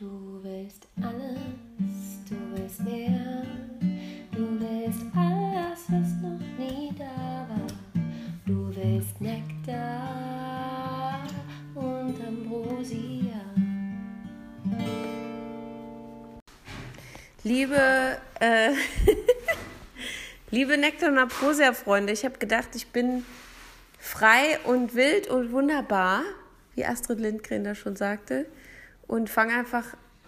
Du willst alles, du willst mehr. Du willst alles, was noch nie da war. Du willst Nektar und Ambrosia. Liebe, äh, liebe Nektar und Ambrosia-Freunde, ich habe gedacht, ich bin frei und wild und wunderbar, wie Astrid Lindgren da schon sagte, und fange einfach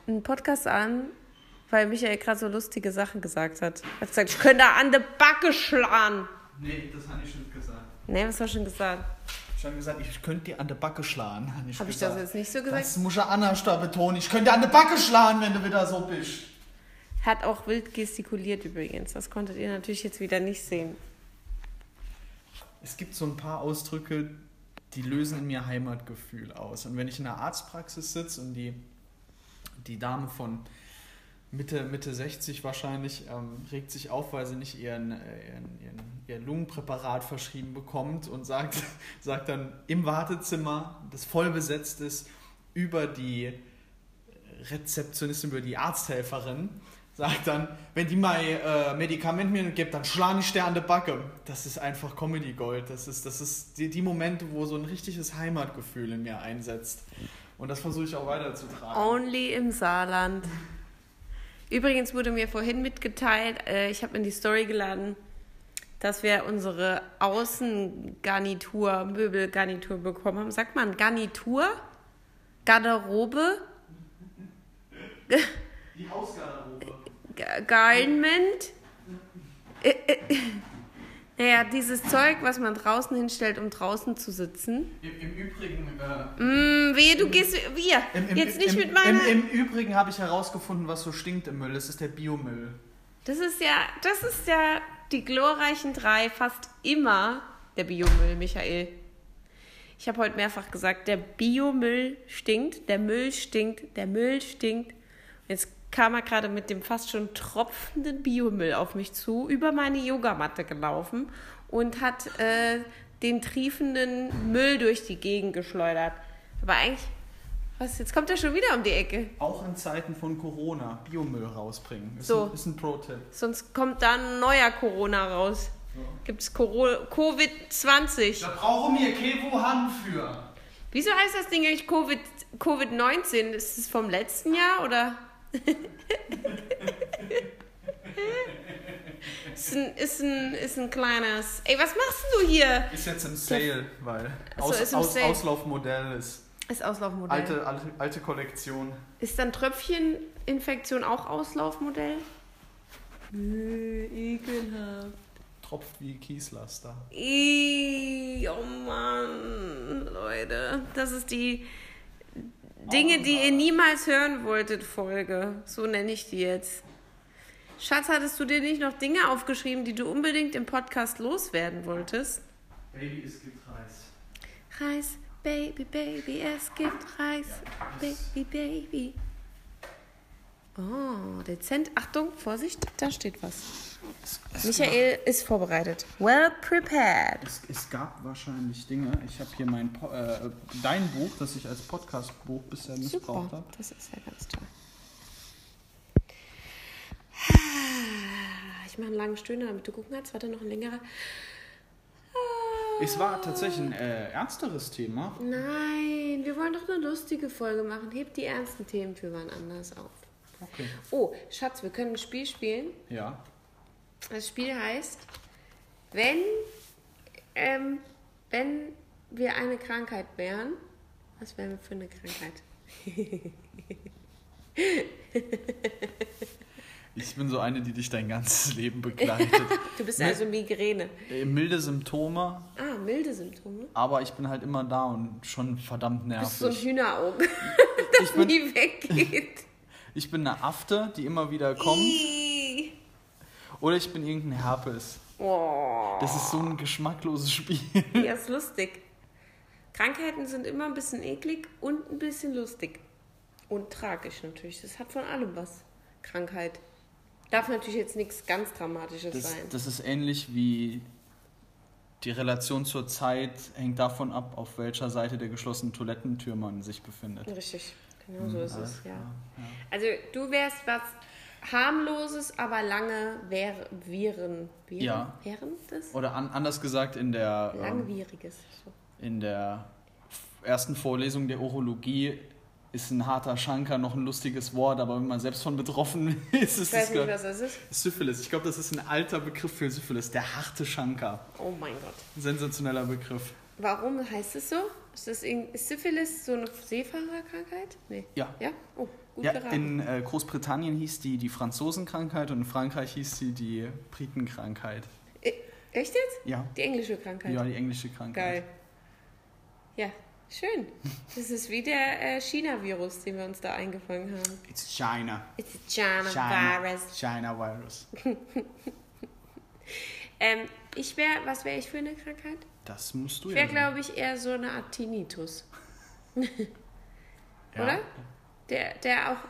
einen Podcast an, weil Michael gerade so lustige Sachen gesagt hat. Er hat gesagt, ich könnte an der Backe schlagen. Nee, das habe ich nicht gesagt. Nee, was hast du schon gesagt? Ich habe gesagt, ich könnte dir an der Backe schlagen. Habe ich, Habe ich das jetzt nicht so gesagt? Das muss ja anders da betonen. Ich könnte dir an der Backe schlagen, wenn du wieder so bist. Hat auch wild gestikuliert übrigens. Das konntet ihr natürlich jetzt wieder nicht sehen. Es gibt so ein paar Ausdrücke, die lösen in mir Heimatgefühl aus. Und wenn ich in der Arztpraxis sitze und die, die Dame von Mitte, Mitte 60 wahrscheinlich ähm, regt sich auf, weil sie nicht ihren, äh, ihren, ihren, ihr Lungenpräparat verschrieben bekommt und sagt, sagt dann im Wartezimmer, das voll besetzt ist, über die Rezeptionistin, über die Arzthelferin, sagt dann, wenn die mal äh, Medikament mir gibt, dann schlage ich der an der Backe. Das ist einfach Comedy Gold. Das ist, das ist die, die Momente, wo so ein richtiges Heimatgefühl in mir einsetzt. Und das versuche ich auch weiterzutragen. Only im Saarland. Übrigens wurde mir vorhin mitgeteilt, äh, ich habe in die Story geladen, dass wir unsere Außengarnitur, Möbelgarnitur bekommen haben. Sagt man Garnitur? Garderobe? Die Hausgarderobe. Garment? Äh, äh, Naja, dieses Zeug, was man draußen hinstellt, um draußen zu sitzen. Im, Im Übrigen. Äh, Mm, wehe, du gehst. Wir! im, im, Jetzt nicht im, mit meiner. Im, Im Übrigen habe ich herausgefunden, was so stinkt im Müll. Das ist der Biomüll. Das ist ja, das ist ja die glorreichen drei fast immer der Biomüll, Michael. Ich habe heute mehrfach gesagt, der Biomüll stinkt, der Müll stinkt, der Müll stinkt. Und jetzt kam er gerade mit dem fast schon tropfenden Biomüll auf mich zu, über meine Yogamatte gelaufen und hat äh, den triefenden Müll durch die Gegend geschleudert. Aber eigentlich, was, jetzt kommt er schon wieder um die Ecke. Auch in Zeiten von Corona Biomüll rausbringen. Ist So. ein, ist ein Pro-Tipp. Sonst kommt da ein neuer Corona raus. Gibt's Coro- Covid-20. Da brauchen wir keine Hand für. Wieso heißt das Ding eigentlich Covid, Covid-19? Ist es vom letzten Jahr oder? Ist, ein, ist, ein, ist ein kleines. Ey, was machst du hier? Ist jetzt im Sale, weil Ach so, Aus, ist Aus, Sale. Auslaufmodell ist. Ist Auslaufmodell. Alte, alte, alte Kollektion. Ist dann Tröpfcheninfektion auch Auslaufmodell? Nö, ekelhaft. Tropft wie Kieslaster. Ih, oh Mann, Leute. Das ist die Dinge, die ihr niemals hören wolltet, Folge. So nenne ich die jetzt. Schatz, hattest du dir nicht noch Dinge aufgeschrieben, die du unbedingt im Podcast loswerden wolltest? Baby, es gibt Reis. Reis, Baby, Baby, es gibt Reis, Baby, Baby. Oh, dezent. Achtung, Vorsicht, da steht was. Es, es Michael ist vorbereitet. Well prepared. Es, es gab wahrscheinlich Dinge. Ich habe hier mein äh, dein Buch, das ich als Podcast-Buch bisher missbraucht habe. das ist ja ganz toll. Ich mache einen langen Stöhner, damit du gucken kannst. Warte, noch ein längerer. Es war tatsächlich ein äh, ernsteres Thema. Nein, wir wollen doch eine lustige Folge machen. Hebt die ernsten Themen für wann anders auf. Okay. Oh, Schatz, wir können ein Spiel spielen. Ja. Das Spiel heißt, wenn, ähm, wenn wir eine Krankheit wären, was wären wir für eine Krankheit? Ich bin so eine, die dich dein ganzes Leben begleitet. Du bist also Migräne. Äh, Milde Symptome, Ah, milde Symptome. aber ich bin halt immer da und schon verdammt Du bist so ein nervig. Hühnerauge, Ich bin, nie weggeht. Ich bin eine Afte, die immer wieder kommt. Ih. Oder ich bin irgendein Herpes. Oh, Das ist so ein geschmackloses Spiel. ja, ist lustig. Krankheiten sind immer ein bisschen eklig und ein bisschen lustig. Und tragisch natürlich. Das hat von allem was. Krankheit. Darf natürlich jetzt nichts ganz Dramatisches Das, sein. das ist ähnlich wie die Relation zur Zeit hängt davon ab, auf welcher Seite der geschlossenen Toilettentür man sich befindet. Richtig, Genau so ist alles es, ja. ja. Also du wärst was harmloses, aber lange wäre, wären, wären, Ja. wären das? Oder an, anders gesagt, in der, ähm, Langwieriges. So. in der ersten Vorlesung der Urologie ist ein harter Schanker noch ein lustiges Wort, aber wenn man selbst von betroffen ist, ist Ich weiß es nicht, was das ist. Syphilis. Ich glaube, das ist ein alter Begriff für Syphilis, der harte Schanker. Oh mein Gott. Ein sensationeller Begriff. Warum heißt es so? Ist, das ist Syphilis so eine Seefahrerkrankheit? Nee. Ja. Ja? Oh, gut Ja, geraten. in äh, Großbritannien hieß die die Franzosenkrankheit und in Frankreich hieß sie die Britenkrankheit. Äh, Echt jetzt? Ja, Die englische Krankheit. ja die englische Krankheit. Geil. Ja, schön. Das ist wie der äh, China-Virus, den wir uns da eingefangen haben. It's China. It's China, China. Virus. China Virus. Ähm, ich wäre, was wäre ich für eine Krankheit? Das musst du Ich ja. wäre, glaube ich, eher so eine Art Tinnitus. ja. oder? Der, der auch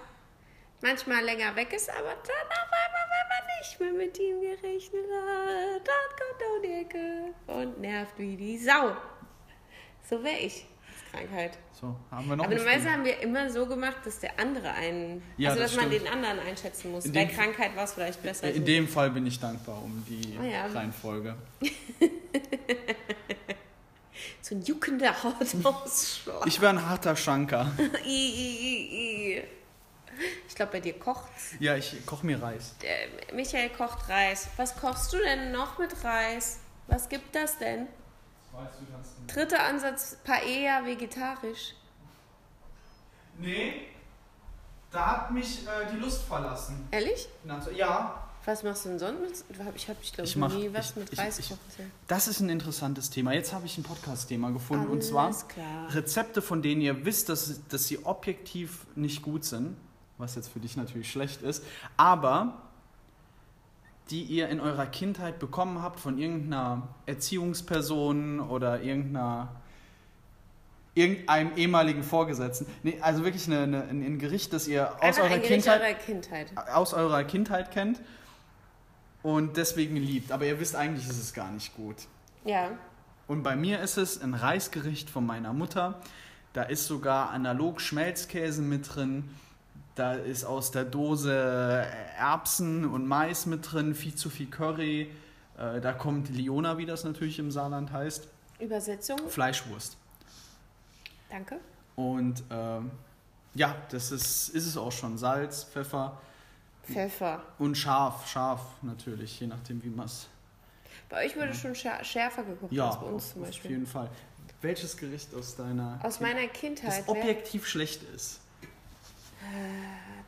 manchmal länger weg ist, aber dann auf einmal, wenn man nicht mehr mit ihm gerechnet hat, dann kommt er um die Ecke und nervt wie die Sau. So wäre ich Krankheit. So, haben wir noch Aber normalerweise haben wir immer so gemacht, dass der andere einen. Ja, also, das dass man stimmt. den anderen einschätzen muss. In Bei Krankheit war es vielleicht besser. In dem Fall bin ich dankbar um die Oh ja. Reihenfolge. so ein juckender Hautausschlag. Ich wäre ein harter Schanker. Ich glaube, bei dir kocht's. Ja, ich koche mir Reis. Äh, Michael kocht Reis. Was kochst du denn noch mit Reis? Was gibt das denn? Dritter Ansatz, Paella vegetarisch. Nee, da hat mich äh, die Lust verlassen. Ehrlich? Ja. Was machst du denn sonst? Ich habe, ich glaube, Ich mach- nie was ich- mit ich- Reis kochen. Das ist ein interessantes Thema. Jetzt habe ich ein Podcast-Thema gefunden. und Alles zwar klar. Rezepte, von denen ihr wisst, dass, dass sie objektiv nicht gut sind. Was jetzt für dich natürlich schlecht ist. Aber die ihr in eurer Kindheit bekommen habt von irgendeiner Erziehungsperson oder irgendeiner irgendeinem ehemaligen Vorgesetzten. Nee, also wirklich eine, eine, ein Gericht, das ihr aus Einfach eurer Kindheit eurer Kindheit. aus eurer Kindheit kennt und deswegen liebt. Aber ihr wisst, eigentlich ist es gar nicht gut. Ja. Und bei mir ist es ein Reisgericht von meiner Mutter. Da ist sogar analog Schmelzkäse mit drin. Da ist aus der Dose Erbsen und Mais mit drin, viel zu viel Curry. Äh, Da kommt Liona, wie das natürlich im Saarland heißt, Übersetzung. Fleischwurst. Danke. Und ähm, ja, das ist, ist es auch schon. Salz, Pfeffer Pfeffer. und scharf, scharf natürlich, je nachdem wie man es Bei euch wurde schon schär- schärfer gekocht Ja, als bei uns auf, zum auf Beispiel. jeden Fall. Welches Gericht aus deiner Aus Kind- meiner Kindheit. das objektiv schlecht ist?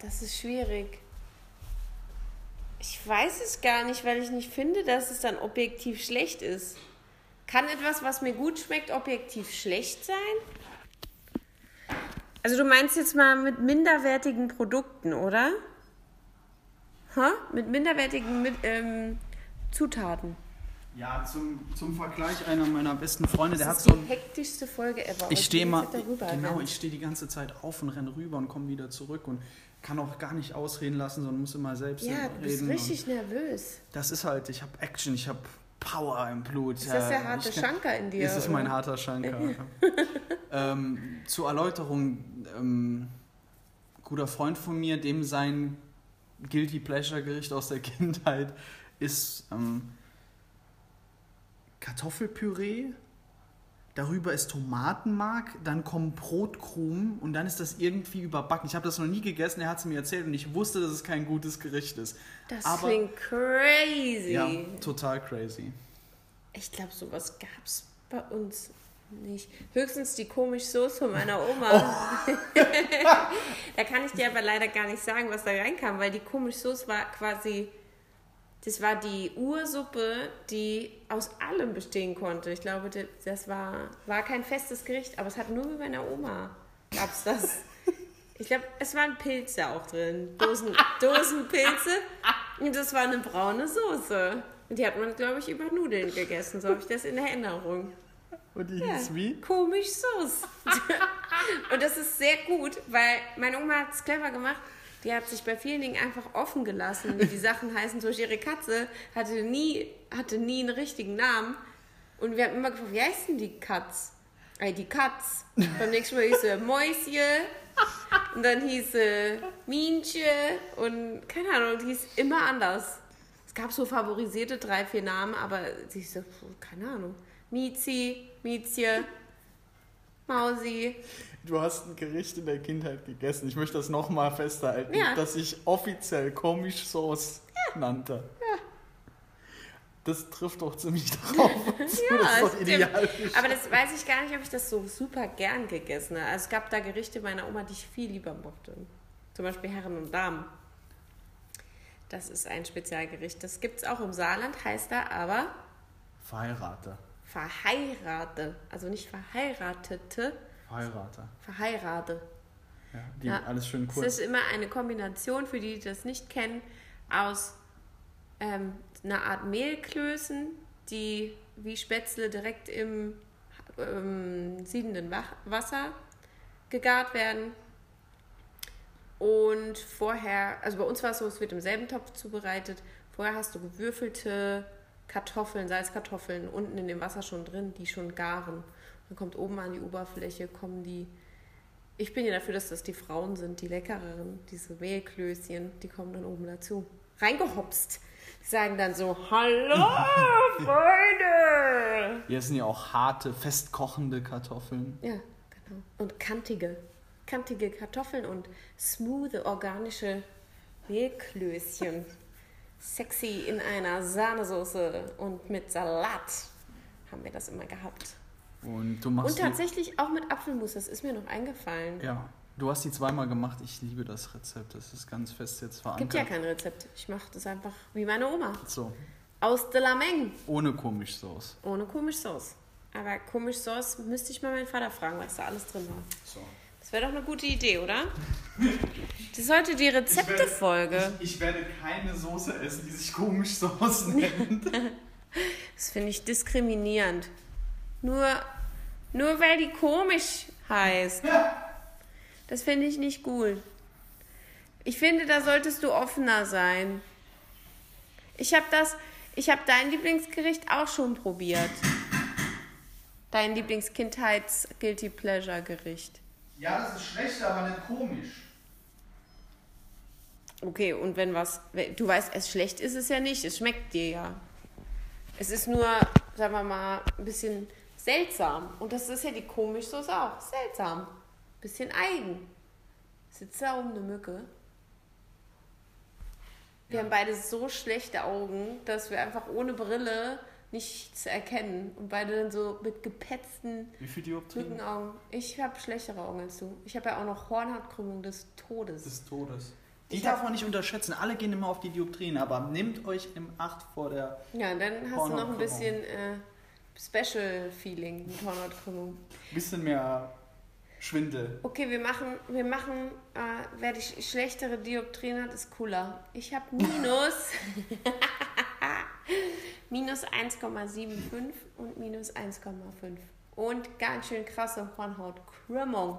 Das ist schwierig. Ich weiß es gar nicht, weil ich nicht finde, dass es dann objektiv schlecht ist. Kann etwas, was mir gut schmeckt, objektiv schlecht sein? Also du meinst jetzt mal mit minderwertigen Produkten, oder? Ha? Mit minderwertigen mit, ähm, Zutaten. Ja, zum, zum Vergleich einer meiner besten Freunde, der hat das so ist ein. die hektischste Folge ever. Ich die stehe mal. Darüber Genau, ich stehe die ganze Zeit auf und renne rüber und komme wieder zurück und kann auch gar nicht ausreden lassen, sondern muss immer selbst Ja, du bist reden. richtig nervös. Das ist halt, ich habe Action, ich habe Power im Blut. Ist das der harte ich Schanker in dir? Das ist mein harter Schanker. ähm, zur Erläuterung, ähm, guter Freund von mir, dem sein Guilty Pleasure Gericht aus der Kindheit ist ähm, Kartoffelpüree. Darüber ist Tomatenmark, dann kommen Brotkrumen und dann ist das irgendwie überbacken. Ich habe das noch nie gegessen, er hat es mir erzählt und ich wusste, dass es kein gutes Gericht ist. Das Aber- klingt crazy. Ja, total crazy. Ich glaube, sowas gab es bei uns nicht. Höchstens die komische Soße meiner Oma. da kann ich dir aber leider gar nicht sagen, was da reinkam, weil die komische Soße war quasi, das war die Ursuppe, die aus allem bestehen konnte. Ich glaube, das- war, war kein festes Gericht, aber es hat nur bei meiner Oma gab es das. Ich glaube, es waren Pilze auch drin. Dosen, Dosenpilze. Und das war eine braune Soße. Und die hat man, glaube ich, über Nudeln gegessen. So habe ich das in Erinnerung. Und die Ja, hieß wie? Komisch Sauce. Und das ist sehr gut, weil meine Oma hat es clever gemacht. Die hat sich bei vielen Dingen einfach offen gelassen, wie die Sachen heißen. Beispiel ihre Katze hatte nie, hatte nie einen richtigen Namen. Und wir haben immer gefragt, wie heißt denn die Katz? Ey, die Katz. Beim nächsten Mal hieß sie Mäuschen. Und dann hieß sie Mienche und keine Ahnung, die hieß immer anders. Es gab so favorisierte drei, vier Namen, aber sie so, keine Ahnung. Mizi, Miezje, Mausi. Du hast ein Gericht in der Kindheit gegessen. Ich möchte das nochmal festhalten, Ja. dass ich offiziell komisch Sauce nannte. Das trifft doch ziemlich darauf. zu. das ist doch stimmt. ideal. Aber das weiß ich gar nicht, ob ich das so super gern gegessen habe. Also es gab da Gerichte meiner Oma, die ich viel lieber mochte. Zum Beispiel Herren und Damen. Das ist ein Spezialgericht. Das gibt es auch im Saarland, heißt da aber Verheirate. Verheirate. Also nicht Verheiratete, Verheirate. Verheirate. Ja, die Ja. alles schön Es kurz. ist immer eine Kombination, für die, die das nicht kennen, aus ähm, einer Art Mehlklößen, die wie Spätzle direkt im ähm, siedenden Wasser gegart werden. Und vorher, also bei uns war es so, es wird im selben Topf zubereitet. Vorher hast du gewürfelte Kartoffeln, Salzkartoffeln unten in dem Wasser schon drin, die schon garen. Dann kommt oben an die Oberfläche, kommen die ich bin ja dafür, dass das die Frauen sind, die leckereren, diese Mehlklößchen, die kommen dann oben dazu. Reingehopst. Die sagen dann so, hallo Freunde! Hier sind ja auch harte, festkochende Kartoffeln. Ja, genau. Und kantige, kantige Kartoffeln und smooth, organische Mehlklößchen. Sexy in einer Sahnesoße und mit Salat haben wir das immer gehabt. Und du machst Und tatsächlich auch mit Apfelmus, das ist mir noch eingefallen. ja, du hast die zweimal gemacht. Ich liebe das Rezept. Das ist ganz fest jetzt verankert. Gibt ja kein Rezept. Ich mache das einfach wie meine Oma. So, Aus de la Menge. ohne Komischsauce. Ohne Komischsauce. Aber Komischsauce müsste ich mal meinen Vater fragen, was da alles drin war. So. Das wäre doch eine gute Idee, oder? Das ist heute die Rezeptefolge. Ich, ich werde keine Soße essen, die sich Komischsauce nennt. Das finde ich diskriminierend. Nur, nur weil die komisch heißt. Das finde ich nicht gut. Ich finde, da solltest du offener sein. Ich habe das, ich habe dein Lieblingsgericht auch schon probiert. Dein Lieblingskindheits-Guilty Pleasure-Gericht. Ja, das ist schlecht, aber nicht komisch. Okay, und wenn was, du weißt, es schlecht ist es ja nicht, es schmeckt dir ja. Es ist nur, sagen wir mal, ein bisschen seltsam. Und das ist ja die Komischsoße auch. Seltsam. Bisschen eigen. Sitzt da oben eine Mücke? Wir haben beide so schlechte Augen, dass wir einfach ohne Brille nichts erkennen. Und beide dann so mit gepetzten Wie viel Dioptrien? Mückenaugen. Ich habe schlechtere Augen als du. Ich habe ja auch noch Hornhautkrümmung des Todes. Des Todes. Die Ich darf hab- man nicht unterschätzen. Alle gehen immer auf die Dioptrien, aber nehmt euch im Acht vor der. Ja, dann hast du noch ein bisschen äh, Special Feeling mit Hornhautkrümmung. Bisschen mehr Schwindel. Okay, wir machen, wir machen, äh, wer die sch schlechtere Dioptrien hat, ist cooler. Ich habe minus, minus 1,75 und minus 1,5. Und ganz schön krasse Hornhautkrümmung.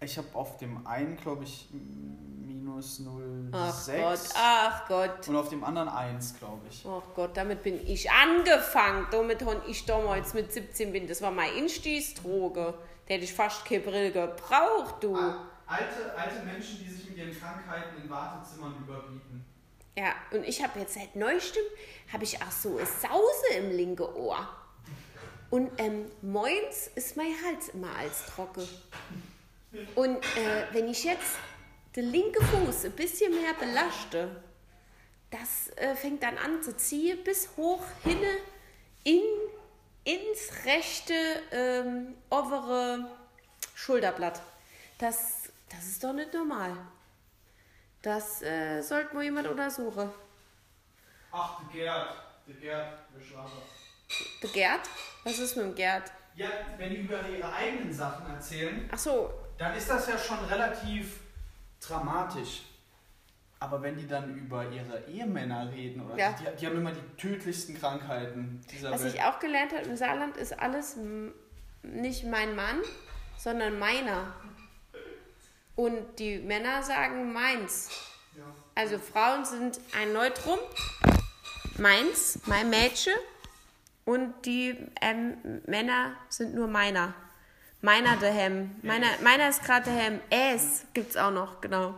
Ich habe auf dem einen, glaube ich, minus 0,6. Ach Gott, ach Gott. Und auf dem anderen 1, glaube ich. Ach Gott, damit bin ich angefangen. Damit habe ich damals mit 17 bin. Das war mein Instiegsdroge. Der hätte ich fast keine Brille gebraucht, du. Alte, alte Menschen, die sich mit ihren Krankheiten in Wartezimmern überbieten. Ja, und ich habe jetzt seit neuestem, habe ich auch so eine Sause im linken Ohr. Und ähm, moins ist mein Hals immer als trocken. Und äh, wenn ich jetzt den linken Fuß ein bisschen mehr belaste, das äh, fängt dann an zu ziehen bis hoch hinne in, ins rechte ähm, obere Schulterblatt. Das, das ist doch nicht normal. Das äh, sollte mal jemand untersuchen. Ach, der Gerd. Der Gerd, der Schwager. Der Gerd? Was ist mit dem Gerd? Ja, wenn die über ihre eigenen Sachen erzählen, Ach so, dann ist das ja schon relativ dramatisch. Aber wenn die dann über ihre Ehemänner reden, oder Ja. die, die haben immer die tödlichsten Krankheiten dieser was Welt. ich auch gelernt habe im Saarland ist alles m- nicht mein Mann, sondern meiner. Und die Männer sagen meins. Ja. Also Frauen sind ein Neutrum, meins, mein Mädchen. Und die ähm, Männer sind nur meiner. Meiner der Hem. Meiner, meiner ist gerade der Hem. Es gibt's auch noch, genau.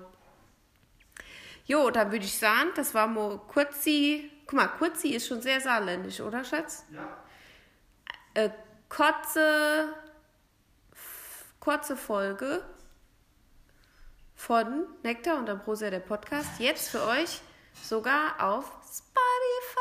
Jo, dann würde ich sagen, das war mal Kurzi. Guck mal, Kurzi ist schon sehr saarländisch, oder Schatz? Ja. Äh, kurze, kurze Folge von Nektar und Ambrosia, der Podcast. Jetzt für euch sogar auf Spotify.